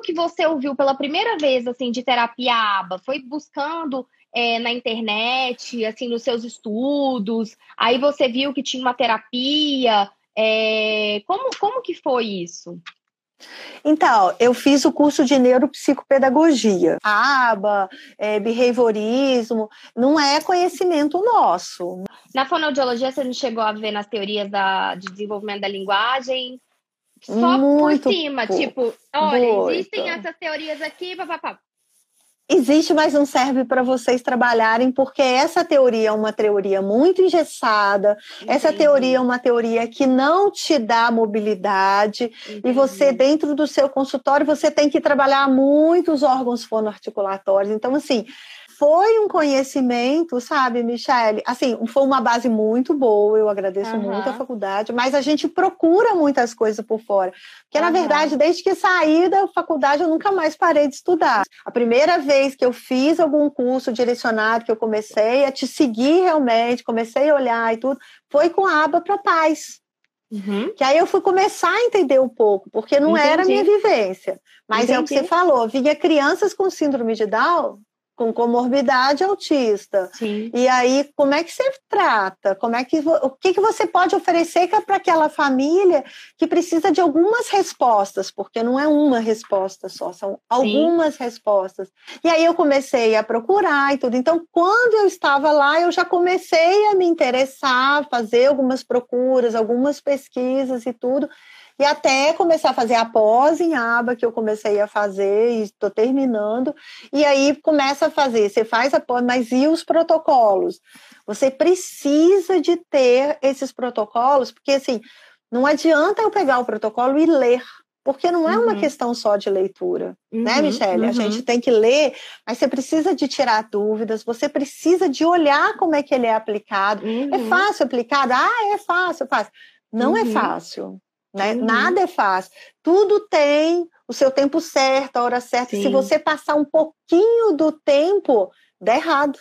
que você ouviu pela primeira vez, assim, de terapia ABA? Foi buscando é, na internet, assim, nos seus estudos? Aí você viu que tinha uma terapia? É, como, como que foi isso? Então, eu fiz o curso de neuropsicopedagogia. A aba, é, behaviorismo, não é conhecimento nosso. Na fonoaudiologia, você não chegou a ver nas teorias da, de desenvolvimento da linguagem? Só Muito por cima, pouco. tipo, olha, existem essas teorias aqui, papapá. Existe, mas não serve para vocês trabalharem, porque essa teoria é uma teoria muito engessada, Entendi. essa teoria é uma teoria que não te dá mobilidade, Entendi. e você, dentro do seu consultório, você tem que trabalhar muitos órgãos fonoarticulatórios. Então, assim, foi um conhecimento, sabe, Michele? Assim, foi uma base muito boa, eu agradeço uhum. muito a faculdade, mas a gente procura muitas coisas por fora. Porque, uhum. na verdade, desde que saí da faculdade, eu nunca mais parei de estudar. A primeira vez que eu fiz algum curso direcionado, que eu comecei a te seguir realmente, comecei a olhar e tudo, foi com a aba para paz. Uhum. Que aí eu fui começar a entender um pouco, porque não Entendi. era a minha vivência. Mas Entendi. é o que você falou, vinha crianças com síndrome de Down com comorbidade autista. Sim. E aí, como é que você trata? Como é que o que, que você pode oferecer é para aquela família que precisa de algumas respostas, porque não é uma resposta só, são algumas Sim. respostas. E aí eu comecei a procurar e tudo. Então, quando eu estava lá, eu já comecei a me interessar, fazer algumas procuras, algumas pesquisas e tudo. E até começar a fazer a pós em aba, que eu comecei a fazer e estou terminando. E aí começa a fazer, você faz a pós, mas e os protocolos? Você precisa de ter esses protocolos, porque assim, não adianta eu pegar o protocolo e ler, porque não é uma uhum. questão só de leitura, né, uhum, né, Michelle? Uhum. A gente tem que ler, mas você precisa de tirar dúvidas, você precisa de olhar como é que ele é aplicado. É uhum. fácil aplicar? Ah, é fácil, fácil. Não é uhum. fácil. Né? Uhum. Nada é fácil. Tudo tem o seu tempo certo, a hora certa. Sim. Se você passar um pouquinho do tempo, dá errado.